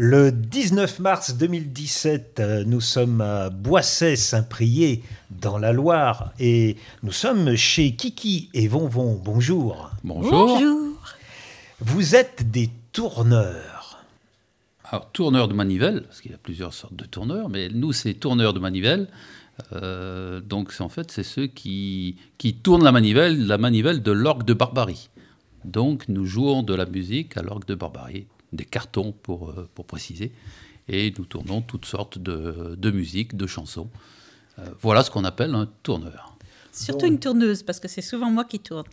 Le 19 mars 2017, euh, nous sommes à Boisset-Saint-Prié, dans la Loire, et nous sommes chez Kiki et Vonvon. Bonjour. Bonjour. Vous êtes des tourneurs. Alors, tourneurs de manivelle, parce qu'il y a plusieurs sortes de tourneurs, mais nous, c'est tourneurs de manivelle. Euh, donc, en fait, c'est ceux qui, qui tournent la manivelle, la manivelle de l'orgue de Barbarie. Donc, nous jouons de la musique à l'orgue de Barbarie des cartons pour, euh, pour préciser. Et nous tournons toutes sortes de, de musiques, de chansons. Euh, voilà ce qu'on appelle un tourneur. Surtout une tourneuse, parce que c'est souvent moi qui tourne.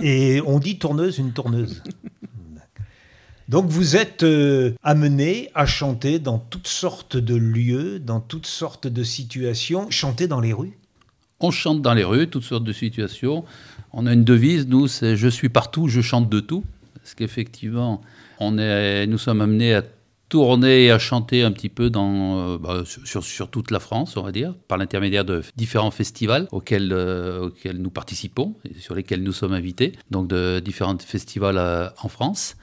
Et, on dit tourneuse, une tourneuse. Donc vous êtes euh, amené à chanter dans toutes sortes de lieux, dans toutes sortes de situations, chanter dans les rues? On chante dans les rues, toutes sortes de situations. On a une devise, nous, c'est je suis partout, je chante de tout. Parce qu'effectivement, on est, nous sommes amenés à tourner et à chanter un petit peu dans, euh, bah, sur, toute la France, on va dire, par l'intermédiaire de différents festivals auxquels, euh, nous participons et sur lesquels nous sommes invités, donc de différents festivals euh, en France.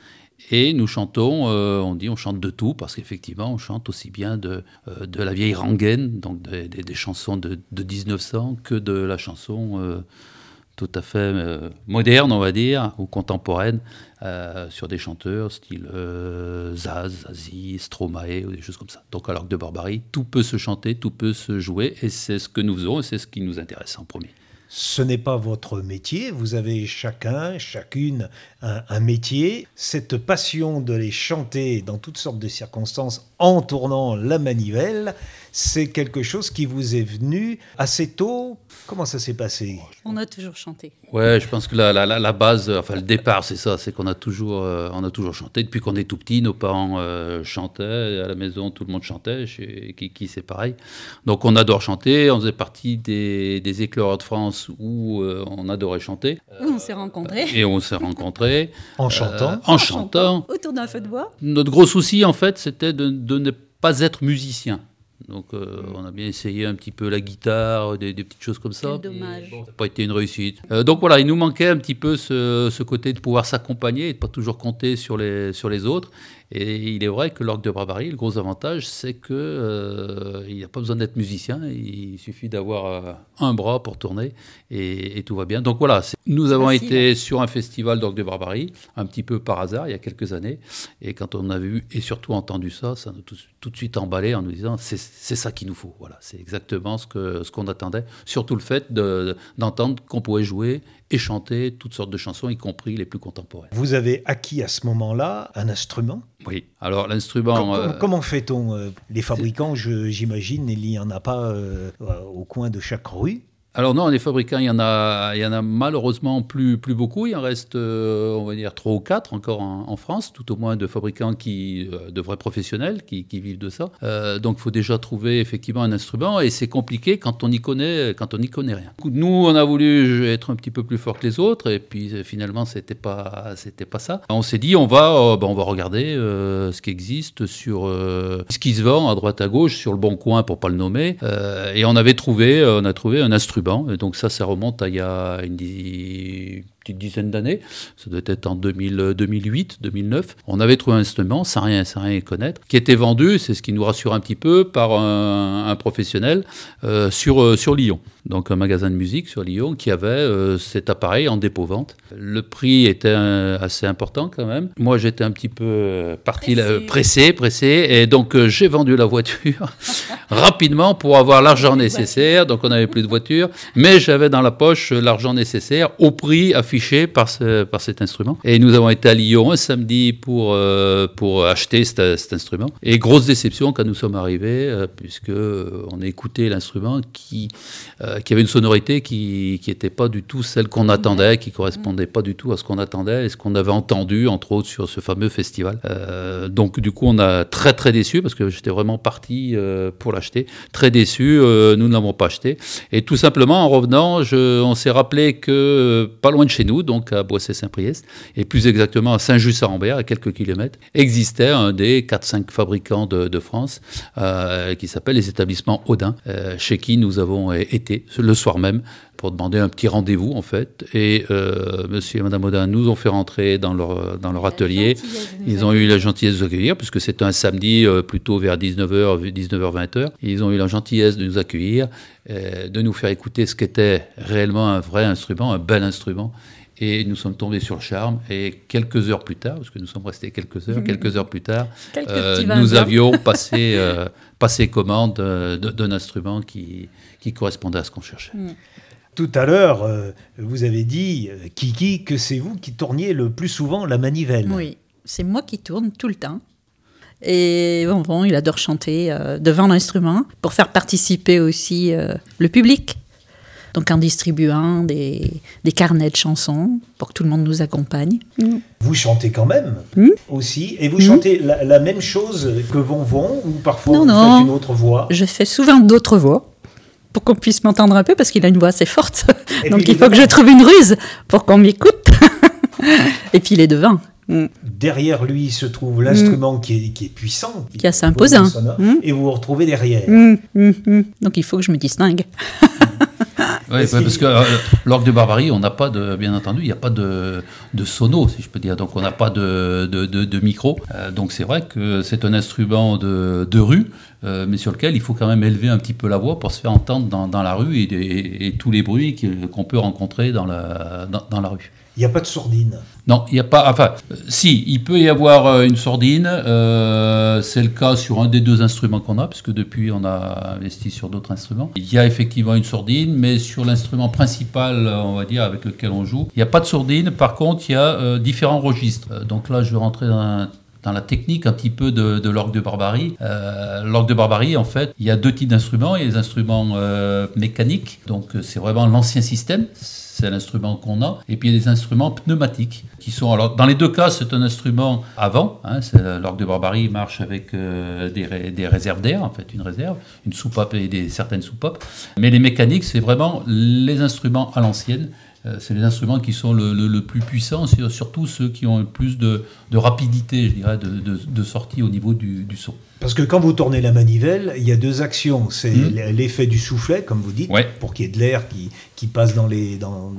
Et nous chantons, on dit on chante de tout, parce qu'effectivement on chante aussi bien de, la vieille rengaine, donc des, chansons de, 1900, que de la chanson tout à fait euh, moderne, on va dire, ou contemporaine, euh, sur des chanteurs style euh, Zaz, Zazie, Stromae, ou des choses comme ça. Donc, à l'Arc de Barbarie, tout peut se chanter, tout peut se jouer, et c'est ce que nous faisons, et c'est ce qui nous intéresse en premier. Ce n'est pas votre métier, vous avez chacun, chacune un, un, métier. Cette passion de les chanter dans toutes sortes de circonstances en tournant la manivelle, c'est quelque chose qui vous est venu assez tôt. Comment ça s'est passé? On a toujours chanté. Ouais, je pense que la, la, la base, enfin le départ, c'est ça, c'est qu'on a toujours, euh, on a toujours chanté depuis qu'on est tout petit. Nos parents euh, chantaient à la maison, tout le monde chantait. Chez Kiki, c'est pareil. Donc on adore chanter. On faisait partie des, des éclaireurs de France où euh, on adorait chanter. Où on s'est rencontrés. Et on s'est rencontrés. en chantant. en, chantant. Autour d'un feu de bois. Notre gros souci, en fait, c'était de, de ne pas être musicien. Donc euh, mm. on a bien essayé un petit peu la guitare, des, des petites choses comme ça. Quel dommage. Bon, ça n'a pas été une réussite. Euh, donc voilà, il nous manquait un petit peu ce, ce côté de pouvoir s'accompagner et de pas toujours compter sur les, sur les autres. Et il est vrai que l'orgue de Barbarie, le gros avantage, c'est que euh, il n'y a pas besoin d'être musicien, il suffit d'avoir euh, un bras pour tourner et, et, tout va bien. Donc voilà, nous avons Facile. été sur un festival d'orgue de Barbarie, un petit peu par hasard, il y a quelques années, et quand on a vu et surtout entendu ça, ça nous a tout, tout de suite emballé en nous disant c'est ça qu'il nous faut. Voilà, c'est exactement ce que ce qu'on attendait. Surtout le fait d'entendre de, qu'on pouvait jouer et chanter toutes sortes de chansons, y compris les plus contemporaines. Vous avez acquis à ce moment-là un instrument? Oui. Alors l'instrument. Comment, euh, comment fait-on euh, Les fabricants, j'imagine, il n'y en a pas euh, au coin de chaque rue. Alors non, les fabricants, il y en a, il y en a malheureusement plus, plus beaucoup. Il en reste, euh, on va dire, trois ou quatre encore en, France, tout au moins de fabricants qui, euh, de vrais professionnels qui, qui vivent de ça. Euh, donc il faut déjà trouver effectivement un instrument et c'est compliqué quand on y connaît, quand on n'y connaît rien. Nous, on a voulu être un petit peu plus fort que les autres et puis finalement c'était pas, c'était pas ça. On s'est dit on va, ben, on va regarder ce qui existe sur ce qui se vend à droite à gauche sur le bon coin pour pas le nommer et on avait trouvé, on a trouvé un instrument donc ça, ça remonte à il y a une petite dizaine d'années, ça doit être en 2000, 2008, 2009. On avait trouvé un instrument sans rien, sans rien connaître, qui était vendu, c'est ce qui nous rassure un petit peu, par un, professionnel euh, euh, sur Lyon. Donc un magasin de musique sur Lyon qui avait euh, cet appareil en dépôt-vente. Le prix était euh, assez important quand même. Moi j'étais un petit peu parti pressé, pressé, pressé et donc euh, j'ai vendu la voiture rapidement pour avoir l'argent nécessaire. Donc on n'avait plus de voiture, mais j'avais dans la poche l'argent nécessaire au prix affiché par, ce, par cet instrument. Et nous avons été à Lyon un samedi pour, euh, pour acheter cet, cet, instrument. Et grosse déception quand nous sommes arrivés, euh, puisque on a écouté l'instrument qui, euh, qui avait une sonorité qui n'était pas du tout celle qu'on attendait, qui correspondait pas du tout à ce qu'on attendait et ce qu'on avait entendu, entre autres, sur ce fameux festival. Euh, donc du coup, on a très très déçu parce que j'étais vraiment parti euh, pour l'acheter. Très déçu, nous ne l'avons pas acheté. Et tout simplement, en revenant, je, on s'est rappelé que pas loin de chez nous, donc à Boissé-Saint-Priest, et plus exactement à Saint-Just-à-Rambert, à quelques kilomètres, existait un des 4-5 fabricants de, de France qui s'appelle les établissements Audin, chez qui nous avons été le soir même pour demander un petit rendez-vous en fait. Et euh, monsieur et madame Audin nous ont fait rentrer dans leur, dans leur atelier. Ils ont eu la gentillesse de nous accueillir, puisque c'est un samedi euh, plutôt vers 19h, 19h, 20h. Ils ont eu la gentillesse de nous accueillir, euh, de nous faire écouter ce qu'était réellement un vrai instrument, un bel instrument. Et nous sommes tombés sur le charme. Et quelques heures plus tard, parce que nous sommes restés quelques heures, quelques heures plus tard, euh, nous avions passé, euh, passé commande euh, d'un instrument qui, qui correspondait à ce qu'on cherchait. Tout à l'heure, euh, vous avez dit, Kiki, que c'est vous qui tourniez le plus souvent la manivelle. Oui, c'est moi qui tourne tout le temps. Et bon, bon, il adore chanter euh, devant l'instrument pour faire participer aussi euh, le public. Donc en distribuant des, des carnets de chansons pour que tout le monde nous accompagne. Vous chantez quand même Hmm. aussi, et vous chantez la, la même chose que Von Von, ou parfois Non, vous non. faites une autre voix? Je fais souvent d'autres voix pour qu'on puisse m'entendre un peu parce qu'il a une voix assez forte. Et Donc il faut que je trouve une ruse pour qu'on m'écoute. Et puis il est devant. Mm. Derrière lui se trouve l'instrument qui, est, qui est puissant, Qui est assez imposant. sonore, Hmm. et vous vous retrouvez derrière. Mm, mm, mm. Donc il faut que je me distingue. Ouais, Est-ce ouais, parce que euh, l'orgue de barbarie, on n'a pas de, bien entendu, il n'y a pas de, de sono, si je peux dire. Donc on n'a pas de, de, de- micro. Euh, donc c'est vrai que c'est un instrument de, de rue, euh, mais sur lequel il faut quand même élever un petit peu la voix pour se faire entendre dans, dans la rue et, et tous les bruits qu'on peut rencontrer dans la, dans, dans la rue. Il n'y a pas de sourdine. Non, il n'y a pas. Enfin, si, il peut y avoir euh, une sordine. euh, c'est le cas sur un des deux instruments qu'on a, puisque depuis on a investi sur d'autres instruments. Il y a effectivement une sourdine, mais sur l'instrument principal, on va dire, avec lequel on joue, il n'y a pas de sourdine. Par contre, il y a euh, différents registres. Donc là, je vais rentrer dans la technique un petit peu de, de l'orgue de barbarie. Euh, l'orgue de barbarie, en fait, il y a deux types d'instruments. Il y a les instruments mécaniques, donc c'est vraiment l'ancien système, c'est l'instrument qu'on a. Et puis il y a des instruments pneumatiques qui sont. Alors, dans les deux cas, c'est un instrument avant. Hein, l'orgue de barbarie marche avec euh, des, des réserves d'air, en fait, une réserve, une soupape et des, certaines soupapes. Mais les mécaniques, c'est vraiment les instruments à l'ancienne. Euh, c'est les instruments qui sont le, le- plus puissants, sur- surtout ceux qui ont le plus de, de rapidité, je dirais, de, de- de sortie au niveau du, du son. Parce que quand vous tournez la manivelle, il y a deux actions. C'est Mhm. l'effet du soufflet, comme vous dites, Ouais. pour qu'il y ait de l'air qui, qui passe dans les. Dans,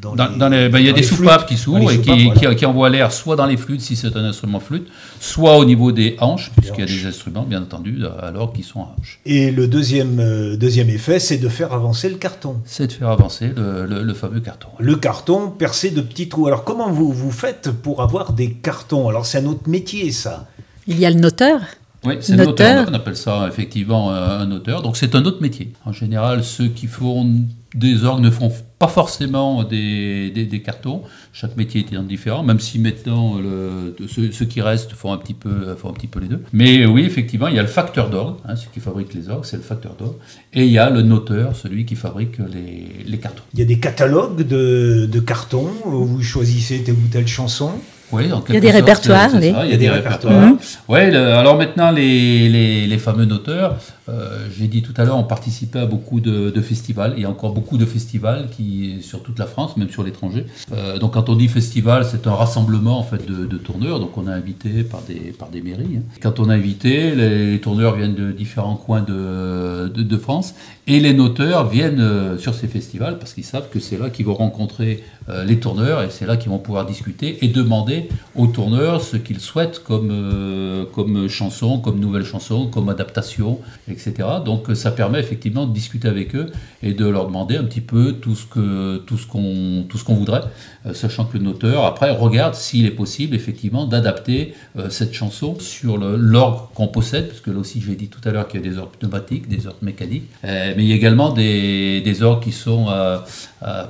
dans Dans, les- dans les- ben, il y a des soupapes flûtes. qui s'ouvrent et qui, voilà. qui- qui envoient l'air soit dans les flûtes si c'est un instrument flûte, soit au niveau des hanches, puisqu'il y a des instruments, bien entendu, alors qui sont à hanches. Et le deuxième, euh, deuxième effet, c'est de faire avancer le carton. C'est de faire avancer le, le- le fameux carton. Le carton percé de petits trous. Alors comment vous, vous faites pour avoir des cartons? Alors c'est un autre métier ça. Il y a le noteur. Oui, c'est un auteur, on appelle ça effectivement euh, un auteur. Donc c'est un autre métier. En général, ceux qui font des orgues ne font pas forcément des, des- des cartons. Chaque métier est différent, même si maintenant le- de ceux, ceux qui restent font un, petit peu, font un petit peu les deux. Mais oui, effectivement, il y a le facteur d'orgue, hein, celui qui fabrique les orgues, c'est le facteur d'orgue. Et il y a le noteur, celui qui fabrique les, les cartons. Il y a des catalogues de, de cartons où vous choisissez telle ou telle chanson? Oui, Il y a des sorte, répertoires, oui. ça, Il y a des répertoires. Ouais, le- alors maintenant, les, les, les fameux noteurs, euh, j'ai dit tout à l'heure, ont participé à beaucoup de, festivals. Il y a encore beaucoup de festivals qui, sur toute la France, même sur l'étranger. Euh, donc quand on dit festival, c'est un rassemblement en fait de, tourneurs. Donc on est invité par des, par des mairies. hein. Quand on est invité, les, tourneurs viennent de différents coins de, de, France. Et les noteurs viennent euh, sur ces festivals parce qu'ils savent que c'est là qu'ils vont rencontrer les tourneurs et c'est là qu'ils vont pouvoir discuter et demander aux tourneurs ce qu'ils souhaitent comme, comme chanson, comme nouvelle chanson, comme adaptation, etc. Donc euh, ça permet effectivement de discuter avec eux et de leur demander un petit peu tout ce que tout ce qu'on tout ce qu'on voudrait, euh, sachant que le noteur après regarde s'il est possible effectivement d'adapter euh, cette chanson sur l'orgue qu'on possède, parce que là aussi j'ai dit tout à l'heure qu'il y a des orgues pneumatiques, des orgues mécaniques, mais il y a également des, des orgues qui sont à,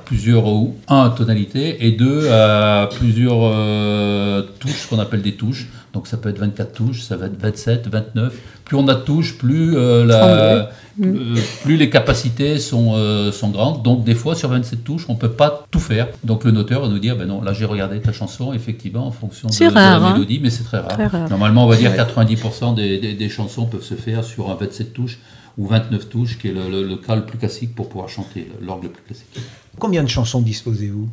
plusieurs ou un tonalité et deux à plusieurs touches, ce qu'on appelle des touches. Donc ça peut être 24 touches, ça va être 27, 29. Plus on a de touches, plus, euh, la, euh, plus les capacités sont, euh, sont grandes. Donc des fois sur 27 touches, on peut pas tout faire. Donc le noteur va nous dire, ben non, là j'ai regardé ta chanson, effectivement, en fonction de, la hein. mélodie, mais c'est très rare. Très rare. Normalement, on va dire Ouais. 90% des, des- des chansons peuvent se faire sur un 27 touches ou 29 touches, qui est le, le, le cas le plus classique pour pouvoir chanter, l'orgue le plus classique. Combien de chansons disposez-vous?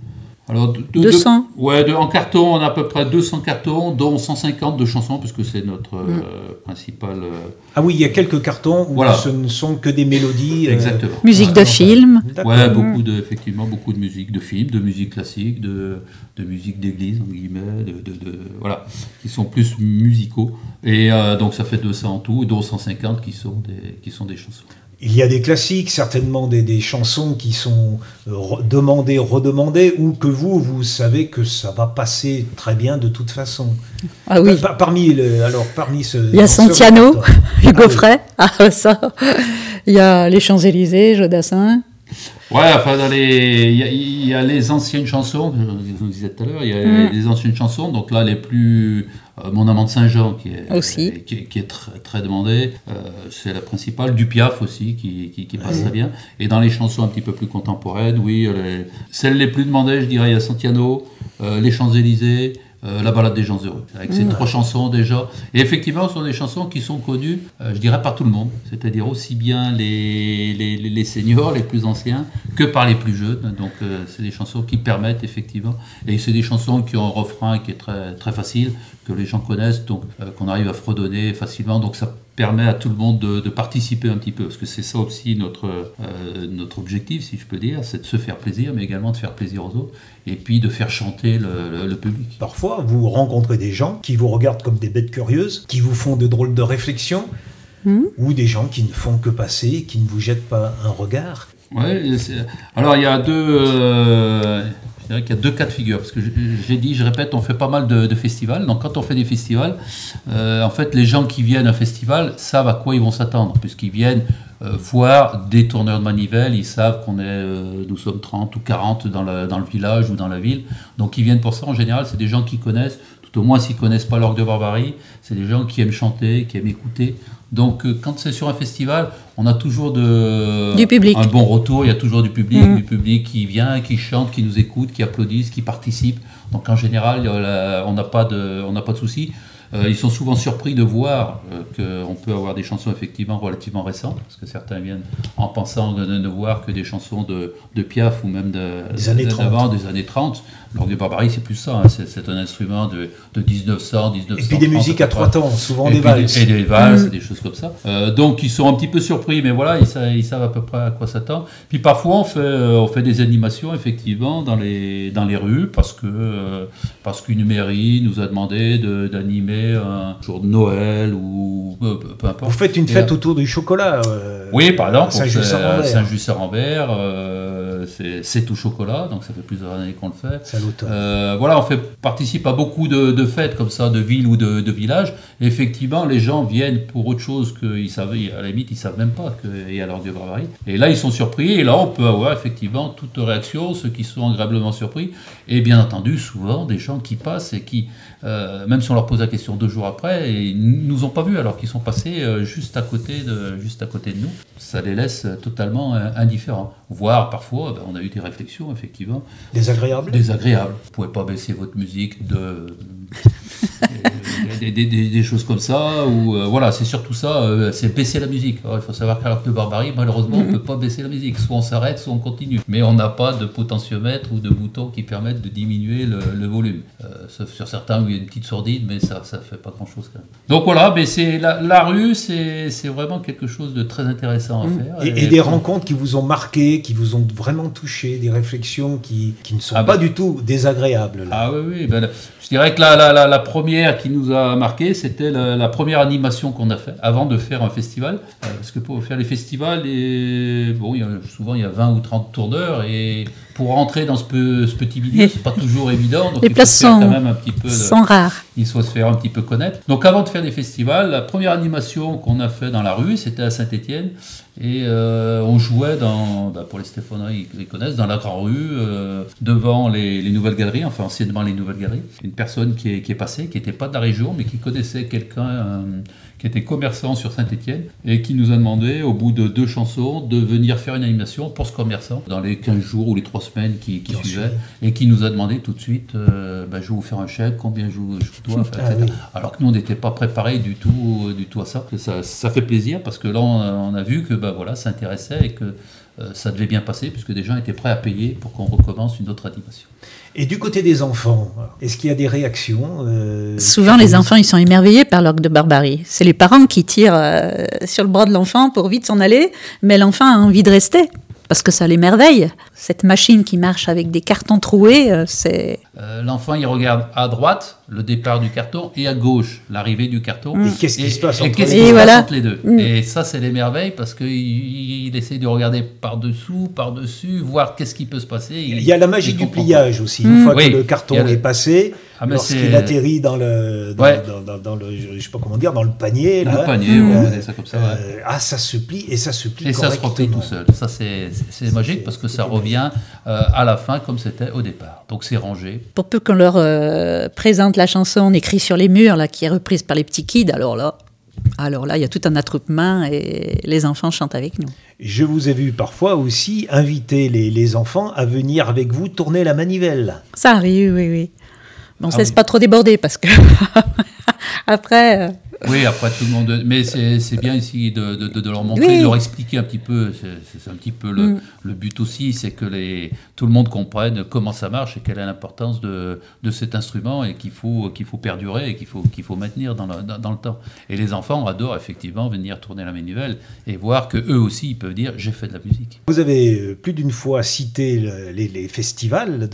Alors, 200 Ouais, en carton, on a à peu près 200 cartons, dont 150 de chansons, parce que c'est notre mm. principal. Ah oui, il y a quelques cartons où ce ne sont que des mélodies. Exactement. Musique de film. Ouais, beaucoup de, effectivement, beaucoup de musique de film, de musique classique, de, de musique d'église, en guillemets, de, de, voilà, qui sont plus musicaux. Et donc ça fait 200 en tout, dont 150 qui sont des, qui sont des chansons. Il y a des classiques, certainement des, chansons qui sont euh, demandées, redemandées, ou que vous, vous savez que ça va passer très bien de toute façon. Ah oui. parmi, alors, parmi ce. Il y a Santiano, Hugo Frey, ah, ça. Il y a les Champs-Élysées, Jodassin. Ouais, enfin, dans les, il y, a, les anciennes chansons, je vous disais tout à l'heure, il y a mm. les anciennes chansons, donc là, les plus. Euh, Mon amant de Saint-Jean, qui est, aussi. qui, est très, très demandé, euh, c'est la principale. Du Piaf aussi, qui, qui, passe très bien. Et dans les chansons un petit peu plus contemporaines, oui, celles les plus demandées, je dirais, il y a Santiano, euh, Les Champs-Élysées. Euh, la balade des gens heureux, avec ces mm. trois chansons déjà. Et effectivement, ce sont des chansons qui sont connues, euh, je dirais, par tout le monde, c'est-à-dire aussi bien les, les, les, seniors, les plus anciens, que par les plus jeunes. Donc, euh, c'est des chansons qui permettent effectivement, et c'est des chansons qui ont un refrain qui est très, très facile, que les gens connaissent, donc qu'on arrive à fredonner facilement. Donc, ça permet à tout le monde de, participer un petit peu, parce que c'est ça aussi notre, euh, notre objectif, si je peux dire, c'est de se faire plaisir, mais également de faire plaisir aux autres, et puis de faire chanter le, public. Parfois, vous rencontrez des gens qui vous regardent comme des bêtes curieuses, qui vous font de drôles de réflexions, hmm. ou des gens qui ne font que passer, qui ne vous jettent pas un regard. Ouais, alors il y a deux, euh, dirais qu'il y a deux cas de figure, parce que j'ai dit, je répète, on fait pas mal de, festivals. Donc quand on fait des festivals, euh, en fait, les gens qui viennent à un festival savent à quoi ils vont s'attendre, puisqu'ils viennent euh, voir des tourneurs de manivelles, ils savent qu'on est, euh, nous sommes 30 ou 40 dans, le village ou dans la ville. Donc ils viennent pour ça, en général, c'est des gens qui connaissent, tout au moins s'ils connaissent pas l'orgue de barbarie, c'est des gens qui aiment chanter, qui aiment écouter. Donc euh, quand c'est sur un festival, on a toujours de, du public. un bon retour, il y a toujours du public, mm. du public qui vient, qui chante, qui nous écoute, qui applaudissent, qui participe. Donc en général, on n'a pas de, on n'a pas de soucis. Euh, ils sont souvent surpris de voir euh, qu'on peut avoir des chansons effectivement relativement récentes, parce que certains viennent en pensant de ne voir que des chansons de, de Piaf ou même de, des, années 30. des années 30. L'orgue de barbarie, c'est plus ça, hein. c'est un instrument de, de 1900, 1930. Et puis des musiques à trois temps, souvent des valses. et des valses, mm. des choses comme ça. Euh, donc ils sont un petit peu surpris, mais voilà, ils savent, ils savent à peu près à quoi s'attendre. Puis parfois on fait, on fait des animations effectivement dans les, dans les rues, parce que parce qu'une mairie nous a demandé d'animer un jour de Noël ou peu, importe. Vous faites une fête autour du chocolat euh, Oui, par exemple, Saint-Just-Rambert, euh, c'est tout chocolat, donc ça fait plusieurs années qu'on le fait. Euh, voilà, on fait, participe à beaucoup de, fêtes comme ça, de villes ou de, de, villages. effectivement, les gens viennent pour autre chose qu'ils savent, à la limite, ils savent même pas qu'il y a de barbarie. Et là, ils sont surpris, et là, on peut avoir effectivement toute réaction, ceux qui sont agréablement surpris, et bien entendu, souvent, des gens qui passent et qui, même si on leur pose la question, deux jours après ils nous ont pas vus alors qu'ils sont passés euh, juste à côté de juste à côté de nous. Ça les laisse totalement euh, indifférents. Voire parfois, ben, on a eu des réflexions effectivement. Désagréables. Désagréables. Vous pouvez pas baisser votre musique de des, choses comme ça, ou euh, voilà, c'est surtout ça, euh, c'est baisser la musique. il faut savoir qu'à de barbarie, malheureusement, on ne peut pas baisser la musique. Soit on s'arrête, soit on continue. Mais on n'a pas de potentiomètre ou de bouton qui permettent de diminuer le, volume. Euh, sauf sur certains où il y a une petite sourdine, mais ça ne fait pas grand-chose quand même. Donc voilà, mais c'est la, rue, c'est vraiment quelque chose de très intéressant à mmh. faire. Et, des rencontres qui vous ont marqué, qui vous ont vraiment touché, des réflexions qui, qui ne sont ah pas bah. du tout désagréables. Ah oui, oui. Ben, je dirais que la, la, la, première qui nous a marqué, c'était la, première animation qu'on a fait avant de faire un festival. Euh, parce que pour faire les festivals, et, il y a, souvent il y a 20 ou 30 tourneurs et pour rentrer dans ce, ce petit milieu, c'est pas toujours évident. Donc les places sont, quand même un petit peu sont rares. Il faut se faire un petit peu connaître. Donc avant de faire des festivals, la première animation qu'on a fait dans la rue, c'était à Saint-Étienne. Et euh, on jouait dans, bah, pour les Stéphanois, ils les connaissent, dans la grande rue, euh, devant les, nouvelles galeries, enfin anciennement les nouvelles galeries. Une personne qui est, qui est passée, qui n'était pas de la région, mais qui connaissait quelqu'un euh, qui était commerçant sur Saint-Étienne et qui nous a demandé, au bout de deux chansons, de venir faire une animation pour ce commerçant dans les 15 jours ou les 3 semaines qui, suivaient et qui nous a demandé tout de suite euh, bah, je vais vous faire un chèque, combien je, je dois, ah Alors que nous, on n'était pas préparés du tout, du tout à ça. ça. ça. fait plaisir parce que là, on a, vu que bah, voilà, s'intéressaient et que ça devait bien passer puisque des gens étaient prêts à payer pour qu'on recommence une autre animation. Et du côté des enfants, est-ce qu'il y a des réactions Souvent, les enfants, ils sont émerveillés par l'orgue de barbarie. C'est les parents qui tirent sur le bras de l'enfant pour vite s'en aller, mais l'enfant a envie de rester parce que ça l'émerveille. Cette machine qui marche avec des cartons troués, euh, c'est... Euh, l'enfant, il regarde à droite le départ du carton et à gauche l'arrivée du carton. Et qu'est-ce qui se passe, entre, les... voilà. les deux mm. Et ça, c'est l'émerveil parce qu'il il essaie de regarder par-dessous, par-dessus, voir qu'est-ce qui peut se passer. Il, y a la magie du pliage aussi. Une mm. fois que le carton est passé, ah, lorsqu'il atterrit dans le, dans, le, je sais pas comment dire, dans le panier. le panier, euh, ça comme ça. ah, ça se plie et ça se plie Et ça se replie tout seul. Ça, c'est magique parce que ça revient euh, à la fin comme c'était au départ. Donc c'est rangé. Pour peu qu'on leur euh, présente la chanson écrite sur les murs, là, qui est reprise par les petits kids, alors là, alors là, il y a tout un attroupement et les enfants chantent avec nous. Je vous ai vu parfois aussi inviter les, les enfants à venir avec vous tourner la manivelle. Ça arrive, oui, oui. Mais on ne ah se pas trop déborder parce que après. Oui, après tout le monde. Mais c'est bien ici de, de, de, leur montrer, de leur expliquer un petit peu. C'est un petit peu le, mm. le but aussi, c'est que les, tout le monde comprenne comment ça marche et quelle est l'importance de, de cet instrument et qu'il faut, qu'il faut perdurer et qu'il faut, qu'il faut maintenir dans le, dans, le temps. Et les enfants adorent effectivement venir tourner la manivelle et voir que eux aussi ils peuvent dire j'ai fait de la musique. Vous avez euh, plus d'une fois cité les, les, festivals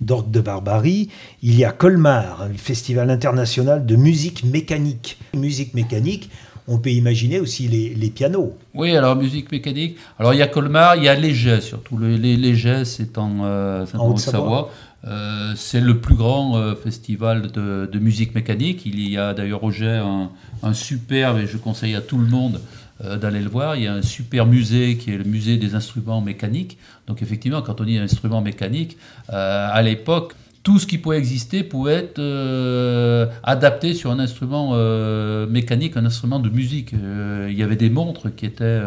d'ordre de, de barbarie. Il y a Colmar, le festival international de musique mécanique musique mécanique, on peut imaginer aussi les, pianos. Oui, alors musique mécanique. Alors il y a Colmar, il y a Léger surtout. Le, les, c'est en, euh, Haute-Savoie. Euh, c'est le plus grand euh, festival de, musique mécanique. Il y a d'ailleurs au un, un superbe, et je conseille à tout le monde d'aller le voir. Il y a un super musée qui est le musée des instruments mécaniques. Donc effectivement, quand on dit instrument mécanique, à l'époque, tout ce qui pouvait exister pouvait être euh, adapté sur un instrument euh, mécanique, un instrument de musique. Euh, il y avait des montres qui étaient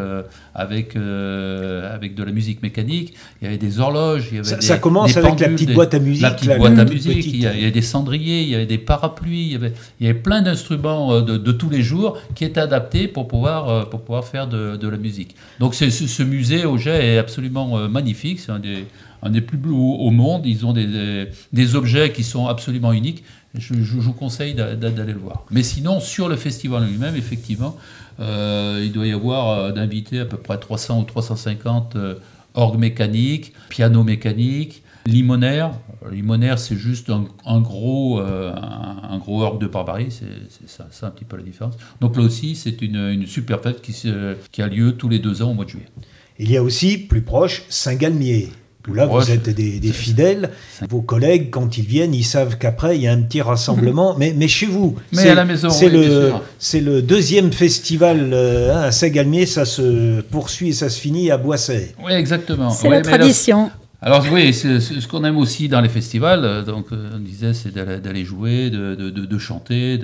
avec, avec de la musique mécanique, il y avait des horloges, il y avait ça, des, ça commence avec la petite boîte à musique. La petite boîte à musique, il y, avait des cendriers, il y avait des parapluies, il y avait, il y avait plein d'instruments de, de, tous les jours qui étaient adaptés pour pouvoir, pour pouvoir faire de, de la musique. Donc ce, ce musée au Jet est absolument magnifique, c'est un des un des plus beaux au monde. Ils ont des, des, objets qui sont absolument uniques. Je, vous conseille d'aller le voir. Mais sinon, sur le festival lui-même, effectivement, euh, il doit y avoir euh, d'invités à peu près 300 ou 350 euh, orgues mécaniques, pianos mécaniques, limonaires. Limonaire, c'est juste un, gros, un, gros orgue de barbarie, c'est ça, ça, un petit peu la différence. Donc là aussi, c'est une, une, super fête qui, qui a lieu tous les deux ans au mois de juillet. Il y a aussi, plus proche, Saint-Galmier là, vous êtes des, fidèles. Vos collègues, quand ils viennent, ils savent qu'après, il y a un petit rassemblement. Mhm. mais, mais chez vous, mais à la maison, c'est le, le deuxième festival euh, hein, à Saint-Galmier. Ça se poursuit et ça se finit à Boisset. Oui, exactement. C'est la tradition. Alors oui, ce qu'on aime aussi dans les festivals, euh, donc euh, on disait, c'est d'aller jouer, de, de, chanter,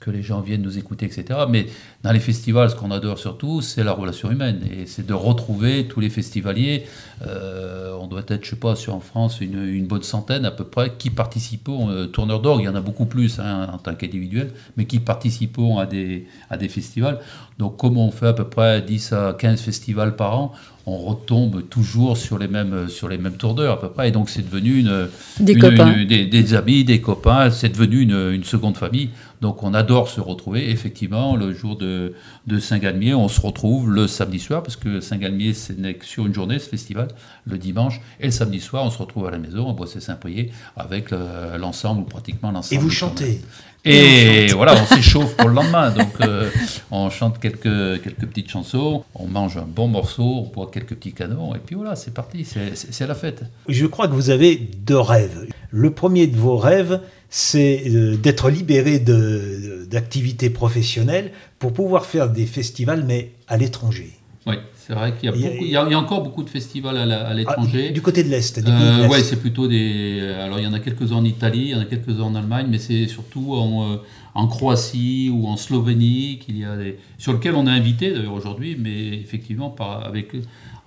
que les gens viennent nous écouter, etc. Mais dans les festivals, ce qu'on adore surtout, c'est la relation humaine. Et c'est de retrouver tous les festivaliers. Euh, on doit être, je sais pas, sur en France, une, bonne centaine à peu près, qui participent euh, Tourneur d'Orgue. Il y en a beaucoup plus hein, en tant qu'individuel, mais qui participent à des, à des festivals. Donc, comme on fait à peu près 10 à 15 festivals par an, on retombe toujours sur les mêmes, sur les mêmes tourneurs à peu près. Et donc, c'est devenu une, des, des, amis, des copains. C'est devenu une, une seconde famille. Donc on adore se retrouver. Effectivement, le jour de, Saint-Galmier, on se retrouve le samedi soir, parce que Saint-Galmier, c'est sur une journée, ce festival, le dimanche. Et le samedi soir, on se retrouve à la maison, à Boissé-Saint-Priest, avec l'ensemble, ou pratiquement l'ensemble. Et vous chantez et voilà, on s'échauffe pour le lendemain. Donc, euh, on chante quelques, quelques petites chansons, on mange un bon morceau, on boit quelques petits canons, et puis voilà, c'est parti, c'est la fête. Je crois que vous avez deux rêves. Le premier de vos rêves, c'est euh, d'être libéré d'activités professionnelles pour pouvoir faire des festivals, mais à l'étranger. Oui, c'est vrai qu'il y, a encore beaucoup de festivals à l'étranger. Ah, du côté de l'Est euh, Oui, c'est plutôt des... Alors, il y en a quelques-uns en Italie, il y en a quelques-uns en Allemagne, mais c'est surtout en, euh, en, Croatie ou en Slovénie qu'il y a des... sur lequel on est invité d'ailleurs aujourd'hui, mais effectivement, par, avec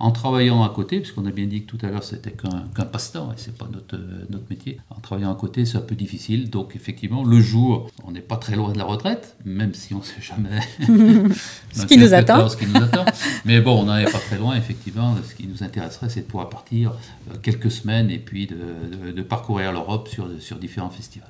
en travaillant à côté, puisqu'on a bien dit que tout à l'heure c'était qu'un passe-temps et c'est pas notre, notre métier. En travaillant à côté, c'est un peu difficile. Donc effectivement, le jour, on n'est pas très loin de la retraite, même si on ne sait jamais ce, qui nous attend. ce qui nous attend. Mais bon, on n'en est pas très loin, effectivement. Ce qui nous intéresserait, c'est de pouvoir partir euh, quelques semaines et puis de, de, parcourir l'Europe sur, sur différents festivals.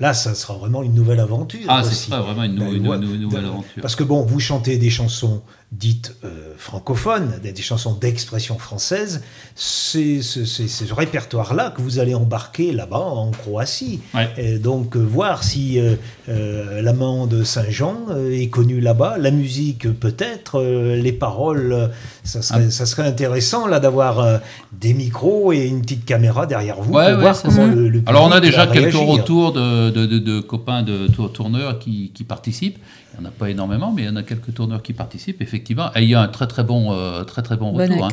Là, ça sera vraiment une nouvelle aventure. Ah, ce sera vraiment une, nouvelle aventure. Parce que bon, vous chantez des chansons dites euh, francophones, des, chansons d'expression française. C'est ce répertoire-là que vous allez embarquer là-bas en Croatie. Et donc, euh, voir si euh, l'amant de Saint-Jean est connu là-bas, la musique peut-être, les paroles, ça serait, ah. ça serait intéressant là d'avoir des micros et une petite caméra derrière vous pour voir comment le, le Alors, on a déjà quelques retours de, de, copains de tourneurs qui, qui participent. Il n'y en a pas énormément, mais il y en a quelques tourneurs qui participent, effectivement. Et il y a un très très bon, euh, très, très bon, retour. Hein.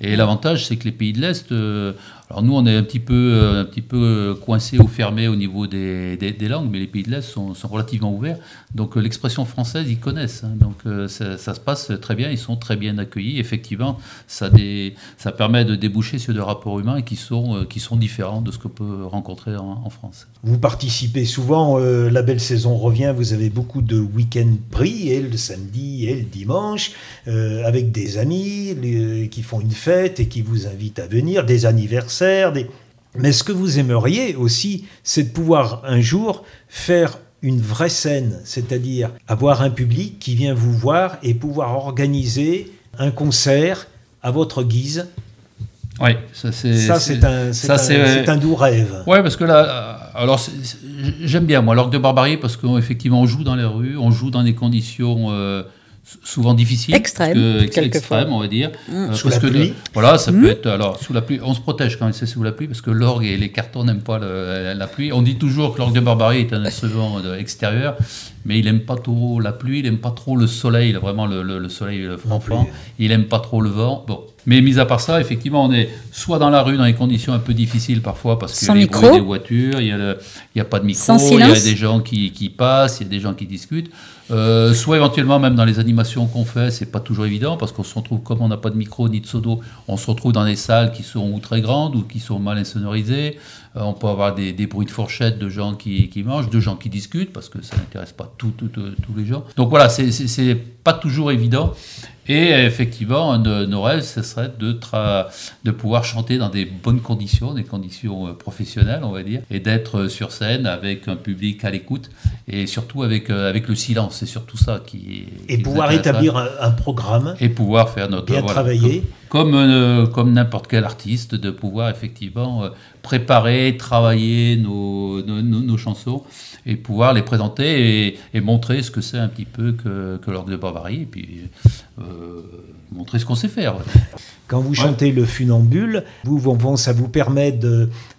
Et l'avantage, c'est que les pays de l'Est, euh, alors nous, on est un petit peu, euh, un euh, coincé ou fermé au niveau des, langues, mais les pays de l'Est sont, relativement ouverts. Donc euh, l'expression française, ils connaissent. Hein. donc ça, se passe très bien, ils sont très bien accueillis. Effectivement, ça, permet de déboucher sur des rapports humains qui sont, différents de ce qu'on peut rencontrer en, France. Vous participez souvent, la belle saison revient, vous avez beaucoup de week-ends pris, et le samedi et le dimanche, avec des amis qui font une fête et qui vous invitent à venir, des anniversaires mais ce que vous aimeriez aussi, c'est de pouvoir un jour faire une vraie scène, c'est-à-dire avoir un public qui vient vous voir et pouvoir organiser un concert à votre guise. Oui, ça c'est ça c'est un, c'est un, doux rêve. Oui, parce que là, euh, alors j'aime bien moi l'orgue de barbarie parce qu'effectivement on joue dans les rues, on joue dans des conditions euh, souvent difficile, extrême, extrême, on va dire, mmh. euh, sous la pluie. voilà, ça peut mmh. être alors sous la pluie. On se protège quand c'est sous la pluie parce que l'orgue et les cartons n'aiment pas la pluie. On dit toujours que l'orgue de Barbarie est un instrument extérieur, mais il n'aime pas trop la pluie, il n'aime pas trop le soleil, il a vraiment le, le, soleil franc Il n'aime pas trop le vent. Bon, mais mis à part ça, effectivement, on est soit dans la rue dans des conditions un peu difficiles parfois parce qu'il y a les bruits des voitures, il n'y a, a, pas de micro, il y a des gens qui, qui passent, il y a des gens qui discutent. Euh, soit éventuellement même dans les animations qu'on fait, c'est pas toujours évident parce qu'on se retrouve comme on n'a pas de micro ni de sodo, on se retrouve dans des salles qui sont ou très grandes ou qui sont mal insonorisées. Euh, on peut avoir des, bruits de fourchette de gens qui, mangent, de gens qui discutent parce que ça n'intéresse pas tous les gens. Donc voilà, c'est pas toujours évident. Et effectivement, nos rêves, ce serait de, de pouvoir chanter dans des bonnes conditions, des conditions euh, professionnelles, on va dire, et d'être sur scène avec un public à l'écoute et surtout avec, euh, avec le silence. C'est surtout ça qui Et pouvoir établir un, programme. Et pouvoir faire notre. Bien travailler. Comme, euh, comme n'importe quel artiste, de pouvoir effectivement préparer, travailler nos, nos, nos chansons et pouvoir les présenter et, montrer ce que c'est un petit peu que, que l'orgue de Bavarie, et puis euh, montrer ce qu'on sait faire. Quand vous chantez le funambule, vous, ça vous permet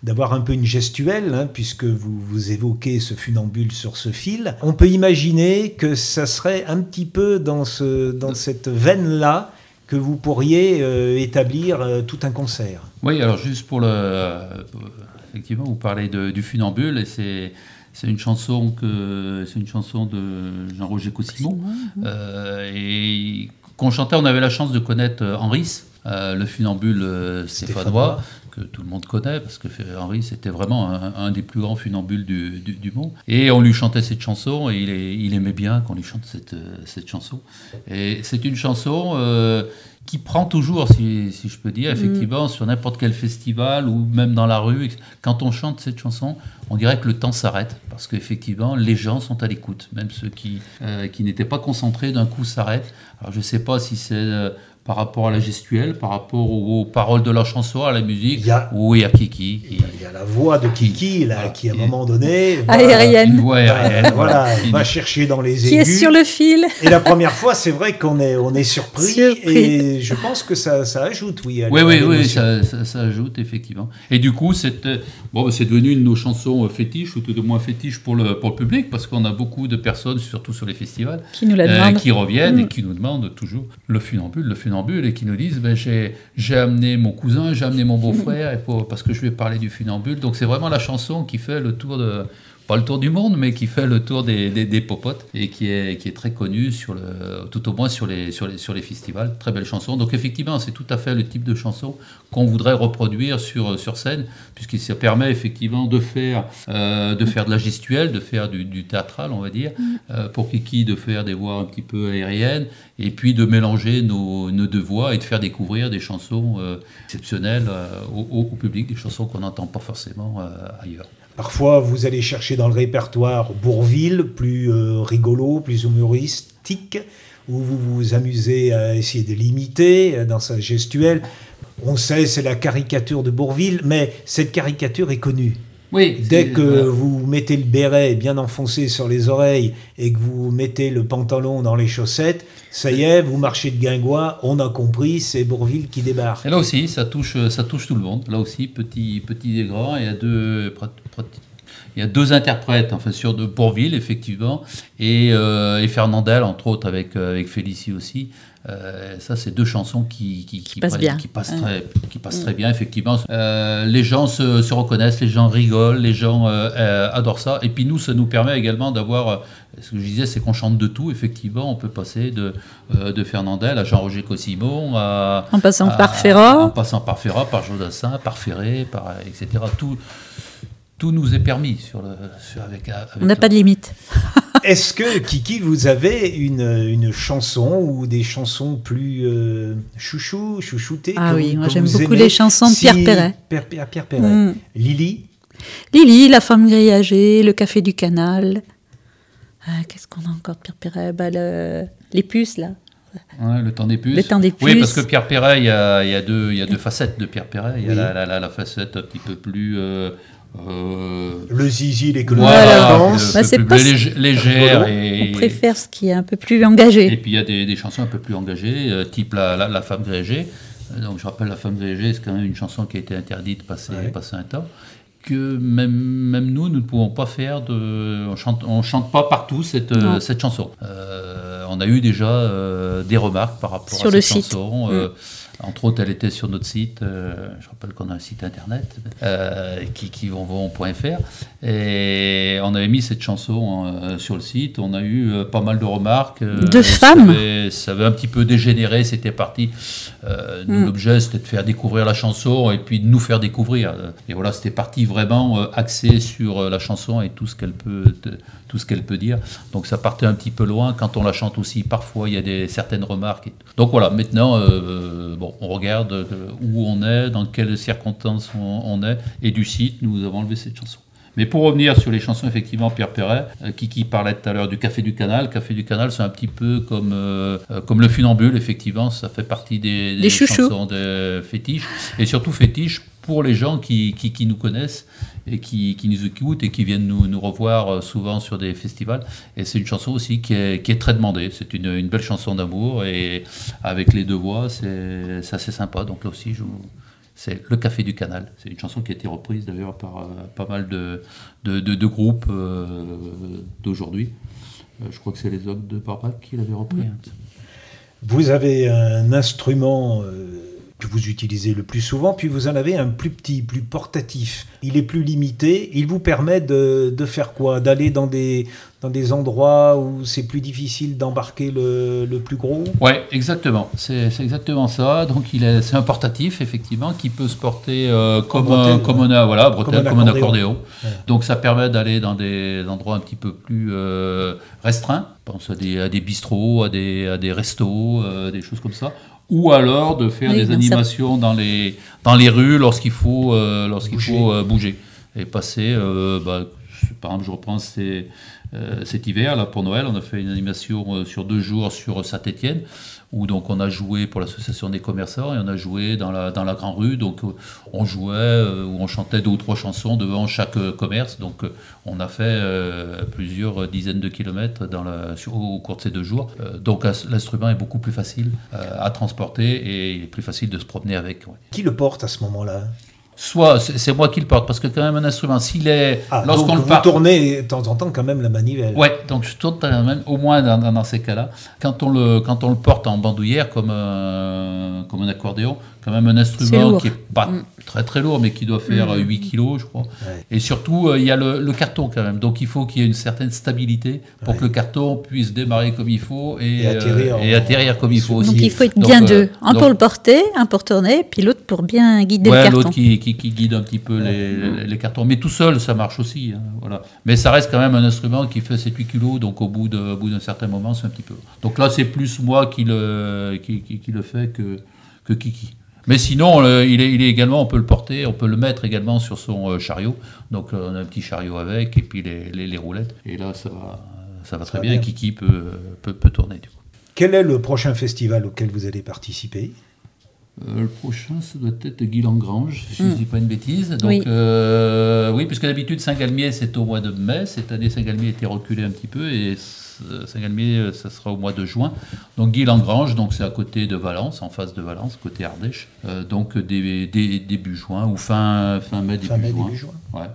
d'avoir un peu une gestuelle, hein, puisque vous, vous évoquez ce funambule sur ce fil. On peut imaginer que ça serait un petit peu dans, ce, dans cette veine-là que vous pourriez euh, établir euh, tout un concert. Oui, alors juste pour le... effectivement, vous parlez du funambule, et c'est c'est une chanson que c'est une chanson de Jean-Roger Cossimon euh, et qu'on chantait. On avait la chance de connaître euh, Henri, euh, le funambule stéphanois que tout le monde connaît parce que Henri c'était vraiment un, des plus grands funambules du, du, monde. Et on lui chantait cette chanson et il, il aimait bien qu'on lui chante cette, cette chanson. Et c'est une chanson qui prend toujours, si, si, je peux dire, mm. effectivement, sur n'importe quel festival ou même dans la rue. Quand on chante cette chanson, on dirait que le temps s'arrête parce qu'effectivement, les gens sont à l'écoute. Même ceux qui, euh, qui n'étaient pas concentrés, d'un coup s'arrêtent. Alors, je ne sais pas si c'est. Euh, par rapport à la gestuelle, par rapport aux, paroles de la chanson, à la musique. Il y a, oui, à Kiki. Il y, a, la voix de Kiki, là, qui à un moment donné. Va, aérienne. voix aérienne. voilà, va chercher dans les aigus. Qui est sur le fil. Et la première fois, c'est vrai qu'on est, on est surpris, Et je pense que ça, ça ajoute, oui. oui, oui, oui, ça, ça, ajoute, effectivement. Et du coup, c'est bon, c'est devenu une de nos chansons fétiches, ou tout de moins fétiches pour le, pour le public, parce qu'on a beaucoup de personnes, surtout sur les festivals, qui, nous la euh, qui reviennent et mm. qui nous demandent toujours le funambule, le funambule et qui nous disent ben, j'ai amené mon cousin, j'ai amené mon beau-frère parce que je vais parler du funambule. Donc c'est vraiment la chanson qui fait le tour de pas le tour du monde, mais qui fait le tour des, des, popotes et qui est, qui est très connu sur le, tout au moins sur les, sur les, sur les festivals. Très belle chanson. Donc effectivement, c'est tout à fait le type de chanson qu'on voudrait reproduire sur, sur scène, puisqu'il ça permet effectivement de faire, euh, de faire de la gestuelle, de faire du, du théâtral, on va dire, mm. euh, pour Kiki de faire des voix un petit peu aériennes, et puis de mélanger nos, nos deux voix et de faire découvrir des chansons euh, exceptionnelles au, au, public, des chansons qu'on n'entend pas forcément ailleurs. Parfois, vous allez chercher dans le répertoire Bourville, plus euh, rigolo, plus humoristique, où vous vous amusez à essayer de l'imiter euh, dans sa gestuelle. On sait, c'est la caricature de Bourville, mais cette caricature est connue. Oui, Dès que vous mettez le béret bien enfoncé sur les oreilles et que vous mettez le pantalon dans les chaussettes, ça y est, vous marchez de guingois, on a compris, c'est Bourville qui débarque. Et là aussi, ça touche, ça touche tout le monde. Là aussi, petit, petit et grand, il y a deux, il y a deux interprètes, enfin sur de Bourville effectivement, et, euh, et Fernandel entre autres avec euh, avec Félicie aussi. Euh, ça, c'est deux chansons qui, qui, passent, bien. Qui passent, très, qui passent très bien, effectivement. Euh, les gens se, se, reconnaissent, les gens rigolent, les gens euh, adorent ça. Et puis nous, ça nous permet également d'avoir, ce que je disais, c'est qu'on chante de tout. Effectivement, on peut passer de, de Fernandel à Jean-Roger Cosimon, à, en passant par Ferrat. En passant par Ferrat, par Jodassin, par Ferré, par, etc. Tout, tout nous est permis sur le, avec, On n'a pas de limite. Est-ce que, Kiki, vous avez une, une, chanson ou des chansons plus euh, chouchou, chouchoutées Ah oui, moi j'aime beaucoup les chansons de Pierre Perret. Pierre, Pierre, Perret. Mm. Lily Lily, La femme grillagée, Le café du canal. Ah, qu'est-ce qu'on a encore de Pierre Perret? Bah, Les puces, là. Ouais, le temps des puces. Le temps des puces. Oui, parce que Pierre Perret, il y a, il y a, deux, il y a deux facettes de Pierre Perret. Il y a la, la, facette un petit peu plus euh, euh, le zizi, l'économie voilà. bah, c'est pas légère. Et, on préfère ce qui est un peu plus engagé. Et puis il y a des, des, chansons un peu plus engagées, euh, type la, la, femme grégée. Euh, donc je rappelle, La femme grégée, c'est quand même une chanson qui a été interdite passer, passer un temps. Que même, même nous, nous ne pouvons pas faire de. On chante, on chante pas partout cette, cette chanson. on a eu déjà des remarques par rapport Sur à cette site. chanson. Mm. Entre autres, elle était sur notre site. Euh, je rappelle qu'on a un site internet euh, qui, qui fr Et on avait mis cette chanson euh, sur le site. On a eu pas mal de remarques. de femmes ça avait, un petit peu dégénéré. C'était parti. Mm. L'objet, c'était de faire découvrir la chanson et puis de nous faire découvrir. Et voilà, c'était parti vraiment axé sur la chanson et tout ce qu'elle peut, tout ce qu'elle peut dire. Donc ça partait un petit peu loin. Quand on la chante aussi, parfois il y a des, certaines remarques. Donc voilà, maintenant, bon, on regarde euh, où on est, dans quelles circonstances on, est, et du site, nous avons enlevé cette chanson. Mais pour revenir sur les chansons, effectivement, Pierre Perret, euh, qui, parlait tout à l'heure du Café du Canal. Café du Canal, c'est un petit peu comme, euh, comme le funambule, effectivement, ça fait partie des, des, chansons de fétiches, et surtout fétiches pour les gens qui, qui, nous connaissent et qui, qui, nous écoutent et qui viennent nous, nous, revoir souvent sur des festivals. Et c'est une chanson aussi qui est, très demandée. C'est une, une, belle chanson d'amour et avec les deux voix, c'est assez sympa. Donc là aussi, c'est Le Café du Canal. C'est une chanson qui a été reprise d'ailleurs par euh, pas mal de, de, groupes euh, d'aujourd'hui. Euh, je crois que c'est les hommes de Barbac qui l'avaient repris. Hein. Vous avez un instrument que vous utilisez le plus souvent, puis vous en avez un plus petit, plus portatif. Il est plus limité, il vous permet de, de faire quoi? D'aller dans des, dans des endroits où c'est plus difficile d'embarquer le, le, plus gros? Oui, exactement. C'est exactement ça. Donc c'est un portatif, effectivement, qui peut se porter euh, comme, un, comme, un, voilà, bretelle, comme, un accordéon. Donc ça permet d'aller dans des endroits un petit peu plus euh, restreints. Je pense à des, à des bistrots, à des, à des restos, euh, des choses comme ça ou alors de faire des animations dans les, dans les rues lorsqu'il faut, euh, lorsqu'il faut euh, bouger et passer. Euh, bah, par exemple, je reprends cet hiver là pour Noël, on a fait une animation sur deux jours sur Saint-Étienne où donc on a joué pour l'association des commerçants et on a joué dans la, dans la grande rue. Donc euh, on jouait euh, ou on chantait deux ou trois chansons devant chaque euh, commerce. Donc on a fait plusieurs dizaines de kilomètres au cours de ces deux jours. donc l'instrument est beaucoup plus facile à transporter et il est plus facile de se promener avec. Qui le porte à ce moment-là? Soit c'est moi qui le porte, parce que quand même un instrument, s'il est... Ah, lorsqu'on le vous tournez de temps en temps quand même la manivelle. Ouais, donc je tourne quand même, au moins dans, dans, ces cas-là. Quand, on le, quand on le porte en bandoulière comme, comme un accordéon, quand même un instrument qui est pas Mm. très très lourd, mais qui doit faire euh, 8 kilos, je crois. Et surtout, euh, il y a le, le carton quand même. Donc il faut qu'il y ait une certaine stabilité pour Ouais. que le carton puisse démarrer comme il faut et, Et atterrir euh, et atterrir comme il faut aussi. Donc il faut être Donc, bien euh, deux. Un donc- pour le porter, un pour tourner, puis l'autre pour bien guider Ouais, le carton. l'autre qui, qui, qui guide un petit peu les, les- les cartons. Mais tout seul, ça marche aussi. hein, voilà. Mais ça reste quand même un instrument qui fait 7-8 kilos, donc au bout de- au bout d'un certain moment, c'est un petit peu. Donc là, c'est plus moi qui le, qui, qui- qui le fait que, que Kiki. Mais sinon, le- il, est, il est également, on peut le porter, on peut le mettre également sur son euh, chariot. Donc euh, on a un petit chariot avec, et puis les, les- les roulettes. Et là, ça va, ça va très va bien. bien. Kiki peut, peut, peut tourner. Du coup. Quel est le prochain festival auquel vous allez participer? Euh, le prochain, ça doit être Guy Langrange, si je ne Mm. dis pas une bêtise. Donc, Oui. euh, oui, puisque d'habitude, Saint-Galmier, c'est au mois de mai. Cette année, Saint-Galmier a été reculé un petit peu et Saint-Galmier, euh, ça sera au mois de juin. Donc, Guy Langrange, donc c'est à côté de Valence, en face de Valence, côté Ardèche. Euh, donc, dé- dé- début juin ou fin, fin mai, début Fin mai, juin. début juin. Ouais.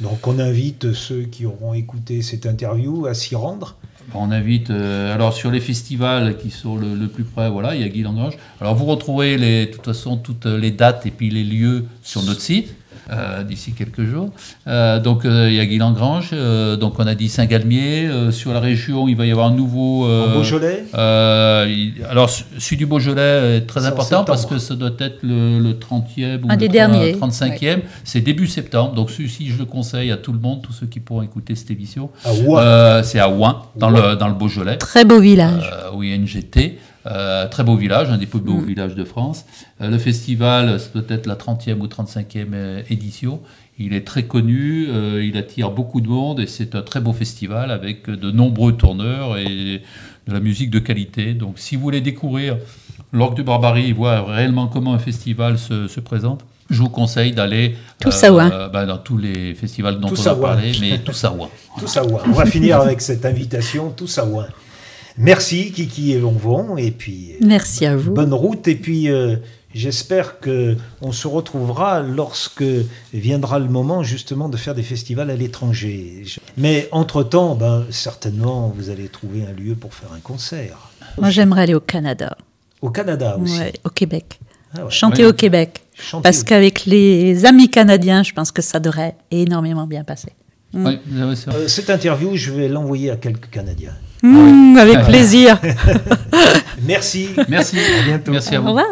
Donc on invite ceux qui auront écouté cette interview à s'y rendre. On invite, euh, alors sur les festivals qui sont le, plus près, voilà, il y a Guy Langrange. Alors vous retrouverez les, de toute façon toutes les dates et puis les lieux sur notre site euh, d'ici quelques jours. Euh, donc euh, il y a Guy Langrange, euh, donc on a dit Saint-Galmier. Euh, sur la région, il va y avoir un nouveau. euh, En Beaujolais? euh, il- alors, celui du Beaujolais est très important parce que ça doit être le, le 30e ou Un le des 30 derniers, 35e. C'est début septembre. Donc, celui-ci, je le conseille à tout le monde, tous ceux qui pourront écouter cette émission. à Ouin. Euh, c'est à Ouin, dans, Ouin. Le, dans le Beaujolais, Très beau village. euh, où il y a une GT. Euh, très beau village, un des plus beaux Mm. villages de France. Euh, le festival, c'est peut-être la 30e ou 35e euh, édition. Il est très connu, euh, il attire beaucoup de monde et c'est un très beau festival avec de nombreux tourneurs et de la musique de qualité. Donc si vous voulez découvrir l'Orgue de Barbarie et voir réellement comment un festival se, se présente, je vous conseille d'aller Tous à Ouin. bah, dans tous les festivals dont on a parlé, mais tous à Ouin. Tous à Ouin. On va finir avec cette invitation, tous à Ouin. Merci Kiki et Lonvon, et puis euh, Merci à vous. bonne route, et puis euh, j'espère que on se retrouvera lorsque viendra le moment justement de faire des festivals à l'étranger. Mais entre-temps, ben, certainement, vous allez trouver un lieu pour faire un concert. Moi, j'aimerais aller au Canada, Au Canada aussi. Ouais, au Québec. Ah ouais. Chanter Ouais. au Québec. Chanter Parce au- qu'avec les amis canadiens, je pense que ça devrait énormément bien passer. Oui. Euh, cette interview, je vais l'envoyer à quelques Canadiens. Mmh, avec ouais. plaisir. Merci. Merci. À bientôt. Merci à Au vous. revoir.